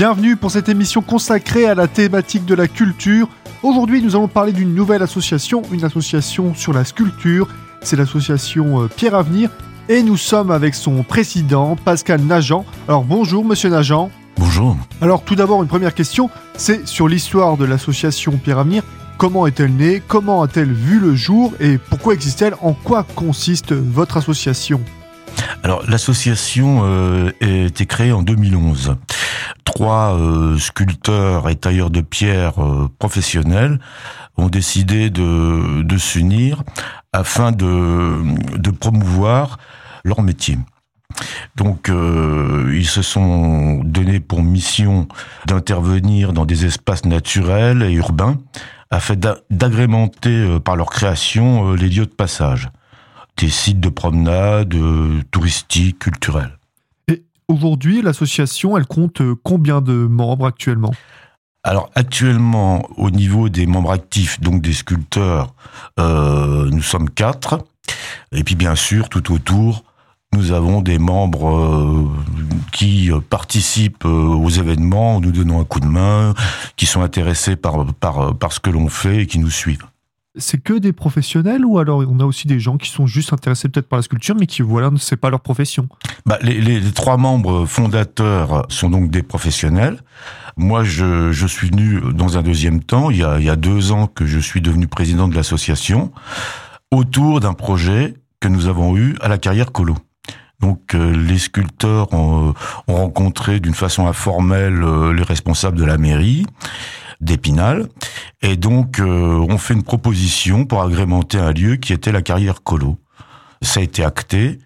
Bienvenue pour cette émission consacrée à la thématique de la culture. Aujourd'hui, nous allons parler d'une nouvelle association, une association sur la sculpture. C'est l'association euh, Pierre Avenir et nous sommes avec son président, Pascal Nagent. Alors bonjour, monsieur Nagent. Bonjour. Alors tout d'abord, une première question, c'est sur l'histoire de l'association Pierre Avenir. Comment est-elle née? Comment a-t-elle vu le jour? Et pourquoi existe-t-elle? En quoi consiste votre association? Alors l'association euh, a été créée en 2011. Trois euh, sculpteurs et tailleurs de pierre euh, professionnels ont décidé de, s'unir afin de, promouvoir leur métier. Donc, euh, ils se sont donnés pour mission d'intervenir dans des espaces naturels et urbains afin d'agrémenter par leur création les lieux de passage, des sites de promenade, touristiques, culturels. Aujourd'hui, l'association, elle compte combien de membres actuellement? Alors actuellement, au niveau des membres actifs, donc des sculpteurs, nous sommes quatre. Et puis bien sûr, tout autour, nous avons des membres euh, qui participent euh, aux événements, nous donnant un coup de main, qui sont intéressés par, par, par ce que l'on fait et qui nous suivent. C'est que des professionnels ou alors on a aussi des gens qui sont juste intéressés peut-être par la sculpture mais qui voilà c'est pas leur profession? Bah, les, trois membres fondateurs sont donc des professionnels. Moi je, je suis venu dans un deuxième temps il y, a, il y a deux ans que je suis devenu président de l'association autour d'un projet que nous avons eu à la carrière Colo. Donc euh, les sculpteurs ont, ont rencontré d'une façon informelle euh, les responsables de la mairie d'Épinal et donc euh, on fait une proposition pour agrémenter un lieu qui était la carrière Colo. Ça a été acté,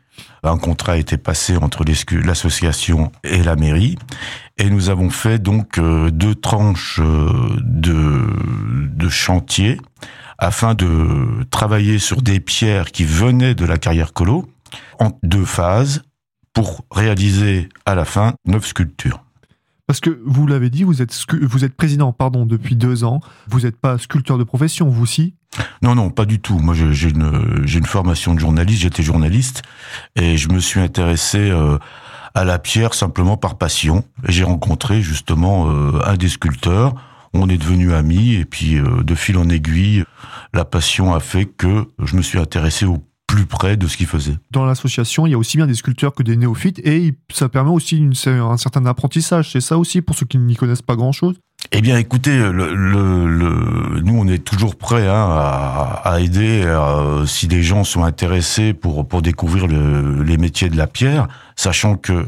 un contrat a été passé entre l'association et la mairie et nous avons fait donc deux tranches de, de chantier afin de travailler sur des pierres qui venaient de la carrière Colo en deux phases pour réaliser à la fin neuf sculptures. Parce que vous l'avez dit, vous êtes, vous êtes président pardon, depuis deux ans. Vous n'êtes pas sculpteur de profession, vous aussi? Non, non, pas du tout. Moi, j'ai une, une formation de journaliste, j'étais journaliste, et je me suis intéressé euh, à la pierre simplement par passion. J'ai rencontré justement euh, un des sculpteurs. On est devenus amis, et puis euh, de fil en aiguille, la passion a fait que je me suis intéressé au plus près de ce qu'il faisait. Dans l'association, il y a aussi bien des sculpteurs que des néophytes et ça permet aussi une, un certain apprentissage. C'est ça aussi pour ceux qui n'y connaissent pas grand-chose eh bien, écoutez, le, le, nous, on est toujours prêts hein, à, à, aider euh, si des gens sont intéressés pour pour découvrir les métiers de la pierre, sachant que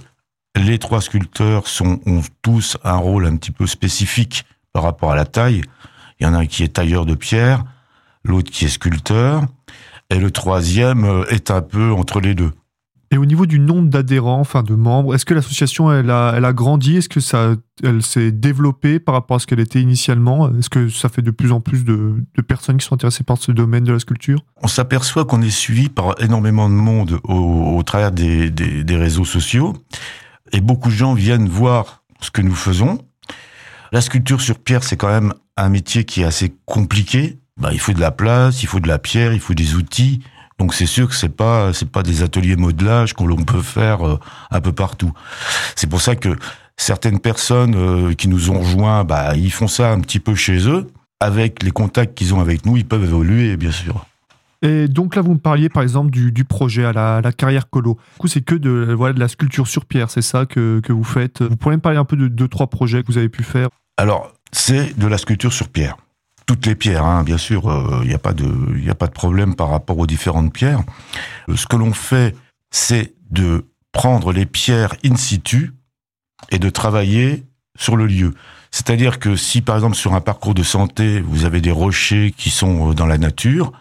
les trois sculpteurs sont, ont tous un rôle un petit peu spécifique par rapport à la taille. Il y en a un qui est tailleur de pierre, l'autre qui est sculpteur, et le troisième euh, est un peu entre les deux. Et au niveau du nombre d'adhérents, enfin de membres, est-ce que l'association elle a, elle a grandi? Est-ce que ça, elle s'est développée par rapport à ce qu'elle était initialement? Est-ce que ça fait de plus en plus de, de, personnes qui sont intéressées par ce domaine de la sculpture? On s'aperçoit qu'on est suivi par énormément de monde au, au travers des, des, des, réseaux sociaux, et beaucoup de gens viennent voir ce que nous faisons. La sculpture sur pierre, c'est quand même un métier qui est assez compliqué bah, il faut de la place, il faut de la pierre, il faut des outils. Donc c'est sûr que c'est pas c'est pas des ateliers modelage qu'on peut faire euh, un peu partout. C'est pour ça que certaines personnes euh, qui nous ont rejoints, bah ils font ça un petit peu chez eux. Avec les contacts qu'ils ont avec nous, ils peuvent évoluer, bien sûr. Et donc là, vous me parliez par exemple du, du projet à la, la, carrière colo. Du coup, c'est que de, voilà, de la sculpture sur pierre, c'est ça que, que vous faites. Vous pourriez me parler un peu de deux, trois projets que vous avez pu faire? Alors, c'est de la sculpture sur pierre toutes les pierres, hein, bien sûr, il euh, n'y a pas de, il a pas de problème par rapport aux différentes pierres. Euh, ce que l'on fait, c'est de prendre les pierres in situ et de travailler sur le lieu. C'est-à-dire que si, par exemple, sur un parcours de santé, vous avez des rochers qui sont euh, dans la nature,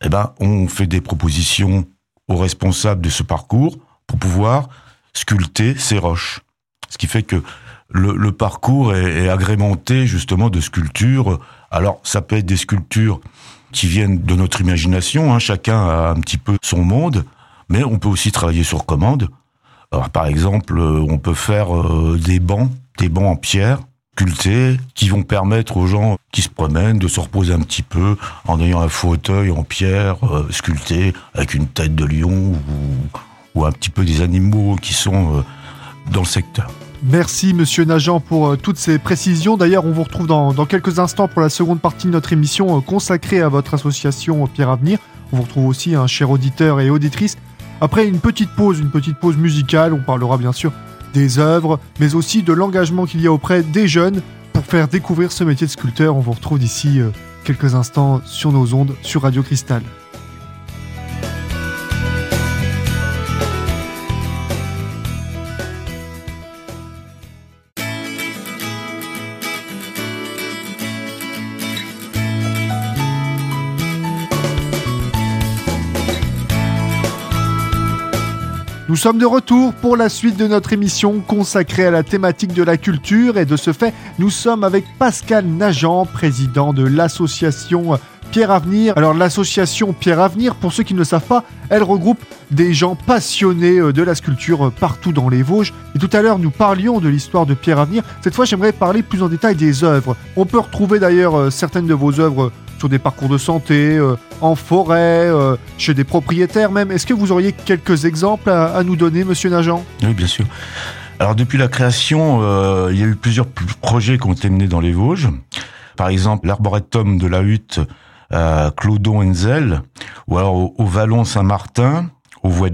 eh ben, on fait des propositions aux responsables de ce parcours pour pouvoir sculpter ces roches. Ce qui fait que le, parcours est, agrémenté justement de sculptures alors, ça peut être des sculptures qui viennent de notre imagination, hein, chacun a un petit peu son monde, mais on peut aussi travailler sur commande. Alors, par exemple, euh, on peut faire euh, des bancs, des bancs en pierre, sculptés, qui vont permettre aux gens qui se promènent de se reposer un petit peu en ayant un fauteuil en pierre euh, sculpté avec une tête de lion ou, ou, un petit peu des animaux qui sont dans le secteur. Merci Monsieur Nagent pour euh, toutes ces précisions. D'ailleurs, on vous retrouve dans, quelques instants pour la seconde partie de notre émission euh, consacrée à votre association Pierre Avenir. On vous retrouve aussi, un cher auditeur et auditrice. Après une petite pause, une petite pause musicale, on parlera bien sûr des œuvres, mais aussi de l'engagement qu'il y a auprès des jeunes pour faire découvrir ce métier de sculpteur. On vous retrouve d'ici euh, quelques instants sur nos ondes sur Radio Cristal. Sommes de retour pour la suite de notre émission consacrée à la thématique de la culture et de ce fait, nous sommes avec Pascal Nagent, président de l'association Pierre Avenir. Alors l'association Pierre Avenir, pour ceux qui ne le savent pas, elle regroupe des gens passionnés euh, de la sculpture euh, partout dans les Vosges. Et tout à l'heure, nous parlions de l'histoire de Pierre Avenir. Cette fois, j'aimerais parler plus en détail des œuvres. On peut retrouver d'ailleurs euh, certaines de vos œuvres sur des parcours de santé, euh, en forêt, euh, chez des propriétaires même. Est-ce que vous auriez quelques exemples à, nous donner, monsieur Nagent? Oui, bien sûr. Alors depuis la création, euh, il y a eu plusieurs projets qui ont été menés dans les Vosges. Par exemple, l'arboretum de la Hutte à Clodon Enzel, ou alors au, Vallon Saint-Martin, au Voie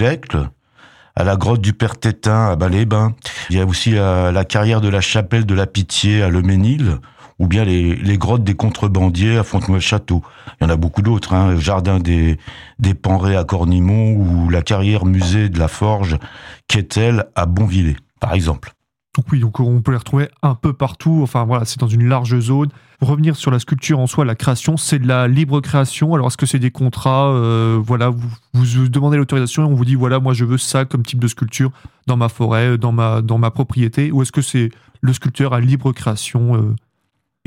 à la grotte du Père Tétin à Balais-Bains. Il y a aussi la carrière de la chapelle de la Pitié à Le Ménil, ou bien les, grottes des contrebandiers à Fontenoy-le-Château. Il y en a beaucoup d'autres, hein, jardin des, des à Cornimont ou la carrière musée de la Forge Quetel à Bonvillers, par exemple. Donc oui, donc on peut les retrouver un peu partout. Enfin voilà, c'est dans une large zone. Revenir sur la sculpture en soi, la création, c'est de la libre création. Alors est-ce que c'est des contrats euh, Voilà, vous, vous demandez l'autorisation et on vous dit voilà, moi je veux ça comme type de sculpture dans ma forêt, dans ma dans ma propriété. Ou est-ce que c'est le sculpteur à libre création euh,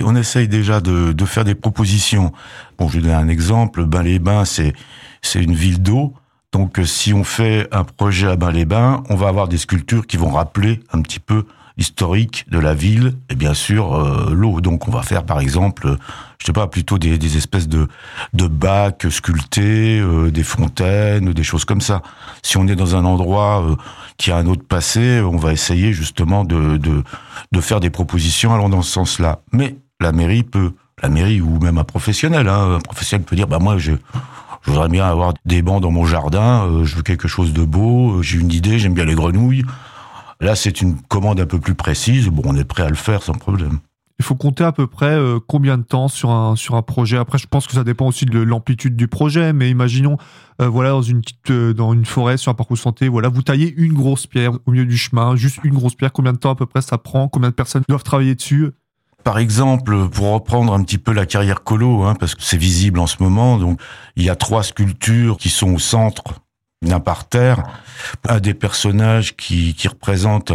on essaye déjà de, de, faire des propositions. Bon, je vais donner un exemple. Bain-les-Bains, c'est c'est une ville d'eau. Donc, si on fait un projet à Bain-les-Bains, on va avoir des sculptures qui vont rappeler un petit peu l'historique de la ville et bien sûr euh, l'eau. Donc, on va faire par exemple, je sais pas, plutôt des, des espèces de de bacs sculptés, euh, des fontaines, des choses comme ça. Si on est dans un endroit euh, qui a un autre passé, on va essayer justement de, de de faire des propositions allant dans ce sens-là. Mais la mairie peut, la mairie ou même un professionnel, hein, un professionnel peut dire, bah moi je, voudrais bien avoir des bancs dans mon jardin, euh, je veux quelque chose de beau, euh, j'ai une idée, j'aime bien les grenouilles. Là, c'est une commande un peu plus précise. Bon, on est prêt à le faire sans problème. Il faut compter à peu près euh, combien de temps sur un sur un projet? Après, je pense que ça dépend aussi de l'amplitude du projet, mais imaginons, voilà, dans une petite, dans une forêt sur un parcours santé, voilà, vous taillez une grosse pierre au milieu du chemin, juste une grosse pierre. Combien de temps à peu près ça prend? Combien de personnes doivent travailler dessus? Par exemple, pour reprendre un petit peu la carrière colo, hein, parce que c'est visible en ce moment, donc il y a trois sculptures qui sont au centre d'un parterre, un des personnages qui, qui représente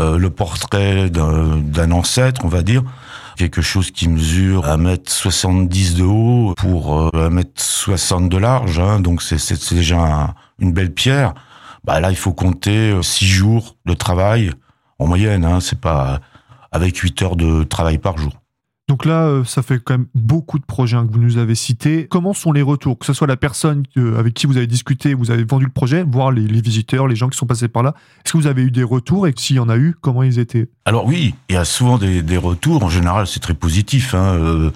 euh, le portrait d'un ancêtre, on va dire, quelque chose qui mesure 1m70 de haut pour 1m60 euh, de large, hein, donc c'est déjà une belle pierre. Bah là, il faut compter euh, six jours de travail en moyenne. Hein, c'est pas avec 8 heures de travail par jour. Donc là, euh, ça fait quand même beaucoup de projets hein, que vous nous avez cités. Comment sont les retours? Que ce soit la personne euh, avec qui vous avez discuté, vous avez vendu le projet, voire les, visiteurs, les gens qui sont passés par là. Est-ce que vous avez eu des retours? Et s'il y en a eu, comment ils étaient? Alors oui, il y a souvent des, retours. En général, c'est très positif. Hein, euh,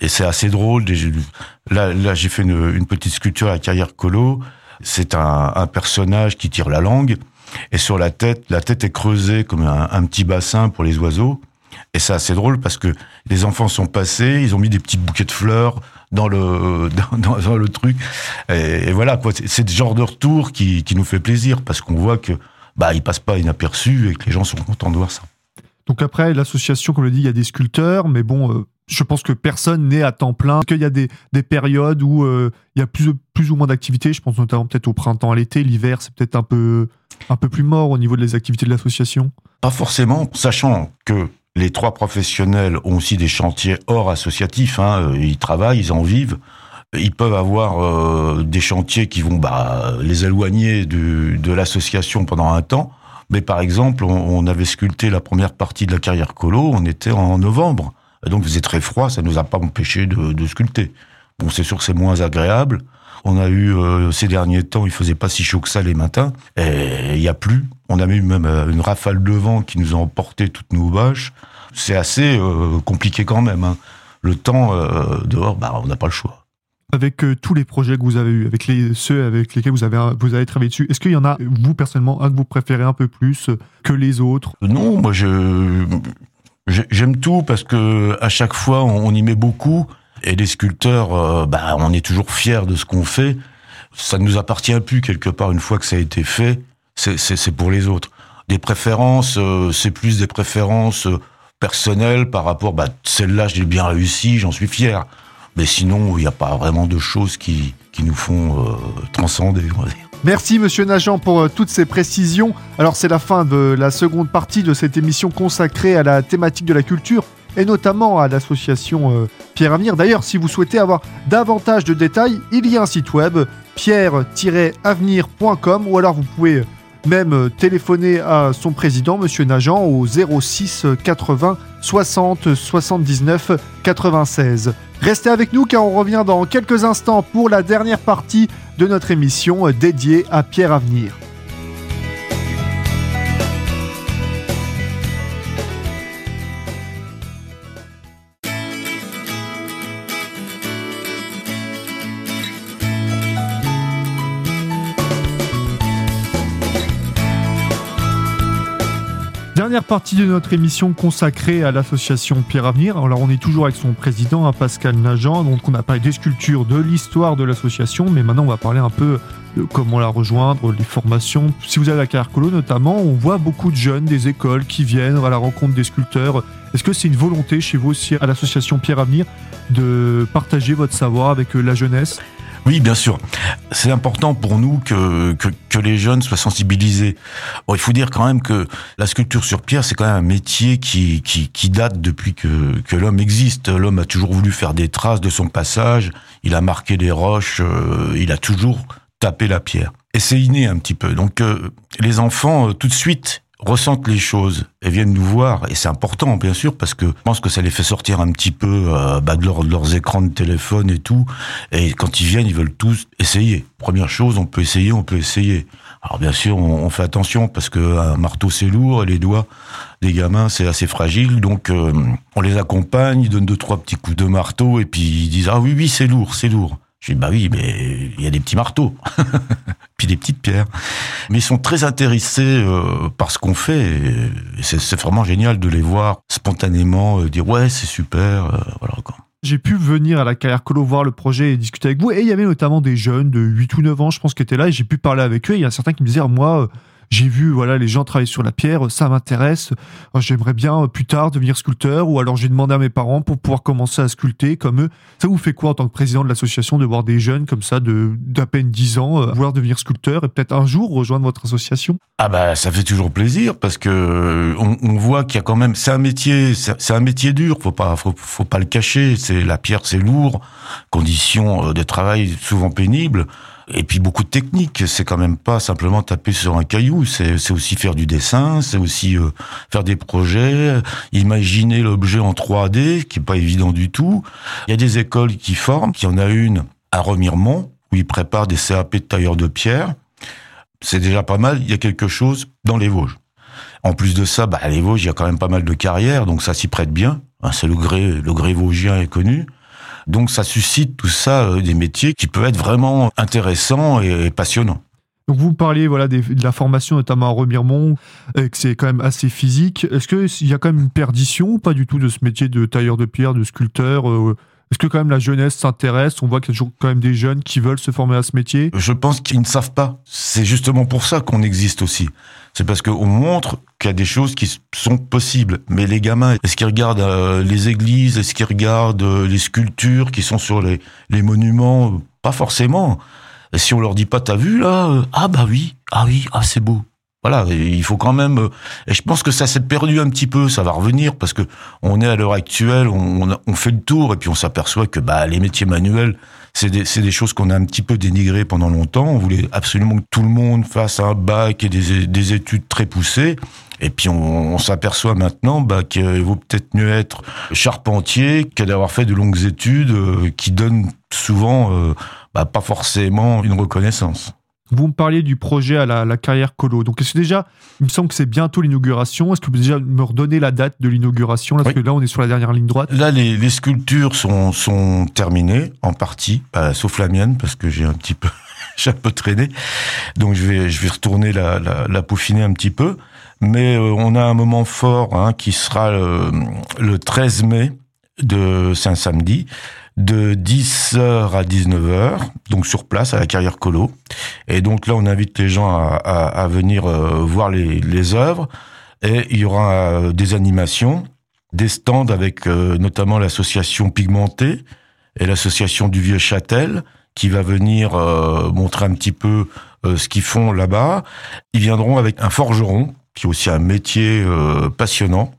et c'est assez drôle. Là, là j'ai fait une, petite sculpture à Carrière Colo. C'est un personnage qui tire la langue et sur la tête, la tête est creusée comme un, petit bassin pour les oiseaux. Et c'est assez drôle parce que les enfants sont passés, ils ont mis des petits bouquets de fleurs dans le dans, le truc. Et, voilà quoi, c'est ce genre de retour qui, qui nous fait plaisir parce qu'on voit que bah il passe pas inaperçu et que les gens sont contents de voir ça. Donc après l'association, comme le dit, il y a des sculpteurs, mais bon, euh, je pense que personne n'est à temps plein. Qu'il y a des, des périodes où euh, il y a plus, ou moins d'activités. Je pense notamment peut-être au printemps, à l'été. L'hiver, c'est peut-être un peu, un peu plus mort au niveau des activités de l'association. Pas forcément, sachant que les trois professionnels ont aussi des chantiers hors associatifs. Hein, euh, ils travaillent, ils en vivent. Ils peuvent avoir euh, des chantiers qui vont bah, les éloigner de, l'association pendant un temps. Mais par exemple, on, avait sculpté la première partie de la carrière colo, on était en novembre. Donc, il faisait très froid, ça ne nous a pas empêché de, de sculpter. Bon, c'est sûr que c'est moins agréable, On a eu euh, ces derniers temps, il faisait pas si chaud que ça les matins, et il y a plus. On a eu même euh, une rafale de vent qui nous a emporté toutes nos bâches. C'est assez euh, compliqué quand même. Hein. Le temps dehors, bah, on n'a pas le choix avec tous les projets que vous avez eus, avec les, ceux avec lesquels vous avez, vous avez travaillé dessus, est-ce qu'il y en a, vous personnellement, un que vous préférez un peu plus que les autres? Non, moi je j'aime tout parce que à chaque fois on, y met beaucoup et les sculpteurs, bah, on est toujours fiers de ce qu'on fait ça ne nous appartient plus quelque part une fois que ça a été fait. C'est pour les autres. Des préférences, euh, c'est plus des préférences euh, personnelles par rapport, bah, celle-là, j'ai bien réussi, j'en suis fier. Mais sinon, il n'y a pas vraiment de choses qui, qui nous font euh, transcender, Merci Monsieur Nagent pour toutes ces précisions. Alors c'est la fin de la seconde partie de cette émission consacrée à la thématique de la culture et notamment à l'association Pierre Avenir. D'ailleurs, si vous souhaitez avoir davantage de détails, il y a un site web pierre-avenir.com ou alors vous pouvez même téléphoner à son président, Monsieur Nagent, au 06 80 60 79 96. Restez avec nous car on revient dans quelques instants pour la dernière partie de notre émission dédiée à Pierre Avenir. Dernière partie de notre émission consacrée à l'association Pierre Avenir. Alors on est toujours avec son président, hein, Pascal Nagent, donc on a parlé des sculptures, de l'histoire de l'association, mais maintenant on va parler un peu de comment la rejoindre, les formations. Si vous avez la carrière colo notamment, on voit beaucoup de jeunes des écoles qui viennent à la rencontre des sculpteurs. Est-ce que c'est une volonté chez vous aussi à l'association Pierre Avenir de partager votre savoir avec la jeunesse? Oui, bien sûr. C'est important pour nous que, que, que, les jeunes soient sensibilisés. Bon, il faut dire quand même que la sculpture sur pierre, c'est quand même un métier qui, qui, qui date depuis que, que l'homme existe. L'homme a toujours voulu faire des traces de son passage, il a marqué des roches, euh, il a toujours tapé la pierre. Et c'est inné un petit peu. Donc euh, les enfants, euh, tout de suite, ressentent les choses et viennent nous voir, et c'est important bien sûr parce que je pense que ça les fait sortir un petit peu euh, bah, de, leurs écrans de téléphone et tout, et quand ils viennent, ils veulent tous essayer. Première chose, on peut essayer, on peut essayer. Alors bien sûr, on, fait attention parce que un marteau c'est lourd et les doigts des gamins c'est assez fragile, donc euh, on les accompagne, ils donnent deux trois petits coups de marteau et puis ils disent ah oui oui c'est lourd, c'est lourd. Je dis bah oui mais il y a des petits marteaux. puis des petites pierres. Mais ils sont très intéressés euh, par ce qu'on fait. C'est vraiment génial de les voir spontanément euh, dire ouais c'est super. Euh, voilà J'ai pu venir à la carrière colo voir le projet et discuter avec vous. Et il y avait notamment des jeunes de 8 ou 9 ans, je pense, qui étaient là. Et j'ai pu parler avec eux. Il y a certains qui me disaient, moi, j'ai vu voilà les gens travailler sur la pierre, ça m'intéresse. J'aimerais bien euh, plus tard devenir sculpteur ou alors j'ai demandé à mes parents pour pouvoir commencer à sculpter comme eux. Ça vous fait quoi en tant que président de l'association de voir des jeunes comme ça de d'à peine 10 ans euh, vouloir devenir sculpteur et peut-être un jour rejoindre votre association? Ah bah ça fait toujours plaisir parce que euh, on, voit qu'il y a quand même c'est un métier c'est un métier dur, faut pas faut, faut pas le cacher, c'est la pierre c'est lourd, conditions de travail souvent pénibles. Et puis beaucoup de techniques. C'est quand même pas simplement taper sur un caillou. C'est aussi faire du dessin, c'est aussi euh, faire des projets, imaginer l'objet en 3D, qui est pas évident du tout. Il y a des écoles qui forment. Il y en a une à Remiremont où ils préparent des CAP de tailleurs de pierre. C'est déjà pas mal. Il y a quelque chose dans les Vosges. En plus de ça, bah, les Vosges, il y a quand même pas mal de carrières, donc ça s'y prête bien. C'est le gré, le gré vosgien est connu. Donc ça suscite tout ça euh, des métiers qui peuvent être vraiment intéressants et passionnants. Donc vous parliez voilà de la formation notamment à Remiremont, et que c'est quand même assez physique. Est-ce qu'il y a quand même une perdition pas du tout de ce métier de tailleur de pierre, de sculpteur euh, Est-ce que quand même la jeunesse s'intéresse? On voit qu'il y a toujours quand même des jeunes qui veulent se former à ce métier. Je pense qu'ils ne savent pas. C'est justement pour ça qu'on existe aussi c'est parce qu'on montre qu'il y a des choses qui sont possibles. Mais les gamins, est-ce qu'ils regardent euh, les églises, est-ce qu'ils regardent euh, les sculptures qui sont sur les, les monuments? Pas forcément. Et si on leur dit pas, t'as vu là Ah bah oui, ah oui, ah c'est beau. Voilà, il faut quand même. Et je pense que ça s'est perdu un petit peu. Ça va revenir parce que on est à l'heure actuelle, on, on, fait le tour et puis on s'aperçoit que bah les métiers manuels, c'est des, des, choses qu'on a un petit peu dénigrées pendant longtemps. On voulait absolument que tout le monde fasse un bac et des, des études très poussées. Et puis on, on s'aperçoit maintenant bah, qu'il vaut peut-être mieux être charpentier que d'avoir fait de longues études euh, qui donnent souvent euh, bah, pas forcément une reconnaissance. Vous me parliez du projet à la, carrière colo. Donc, est-ce que déjà, il me semble que c'est bientôt l'inauguration. Est-ce que vous pouvez déjà me redonner la date de l'inauguration? Parce que là, on est sur la dernière ligne droite. Là, les, sculptures sont, sont terminées, en partie, bah, sauf la mienne, parce que j'ai un petit peu, j'ai un peu traîné. Donc, je vais, je vais retourner la, la, peaufiner un petit peu. Mais euh, on a un moment fort hein, qui sera le, le 13 mai de saint samedi de 10h à 19h, donc sur place à la carrière colo. Et donc là, on invite les gens à, à, venir euh, voir les, les œuvres. Et il y aura euh, des animations, des stands avec euh, notamment l'association Pigmentée et l'association du Vieux Châtel qui va venir montrer un petit peu ce qu'ils font là-bas. Ils viendront avec un forgeron qui est aussi un métier euh, passionnant.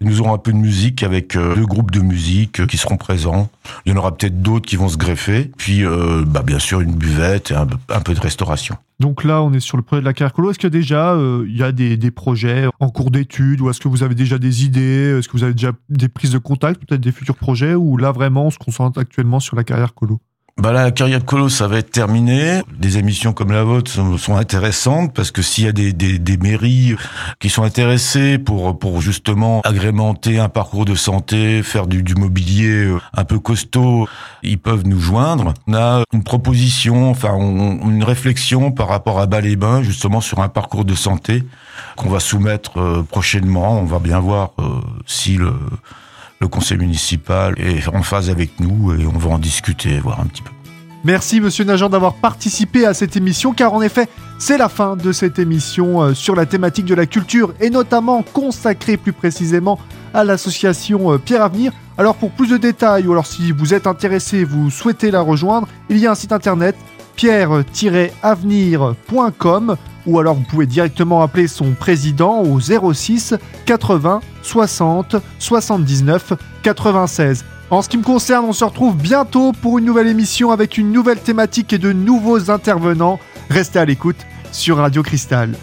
Nous aurons un peu de musique avec euh, deux groupes de musique euh, qui seront présents. Il y en aura peut-être d'autres qui vont se greffer. Puis, bah, bien sûr, une buvette et un, peu de restauration. Donc là, on est sur le projet de la carrière colo. Est-ce qu'il déjà il y a des, des projets en cours d'études ou est-ce que vous avez déjà des idées? Est-ce que vous avez déjà des prises de contact, peut-être des futurs projets ou là, vraiment, on se concentre actuellement sur la carrière colo? Bah la carrière de colo, ça va être terminé. Des émissions comme la vôtre sont, intéressantes parce que s'il y a des, des, des, mairies qui sont intéressées pour pour justement agrémenter un parcours de santé, faire du, du mobilier euh, un peu costaud, ils peuvent nous joindre. On a une proposition, enfin une réflexion par rapport à Bas-les-Bains, justement sur un parcours de santé qu'on va soumettre euh, prochainement. On va bien voir euh, si le le conseil municipal est en phase avec nous et on va en discuter, voir un petit peu. Merci Monsieur Nagent d'avoir participé à cette émission car en effet c'est la fin de cette émission euh, sur la thématique de la culture et notamment consacrée plus précisément à l'association euh, Pierre Avenir. Alors pour plus de détails ou alors si vous êtes intéressé, vous souhaitez la rejoindre, il y a un site internet pierre-avenir.com ou alors vous pouvez directement appeler son président au 06 80 60 79 96. En ce qui me concerne, on se retrouve bientôt pour une nouvelle émission avec une nouvelle thématique et de nouveaux intervenants. Restez à l'écoute sur Radio Cristal.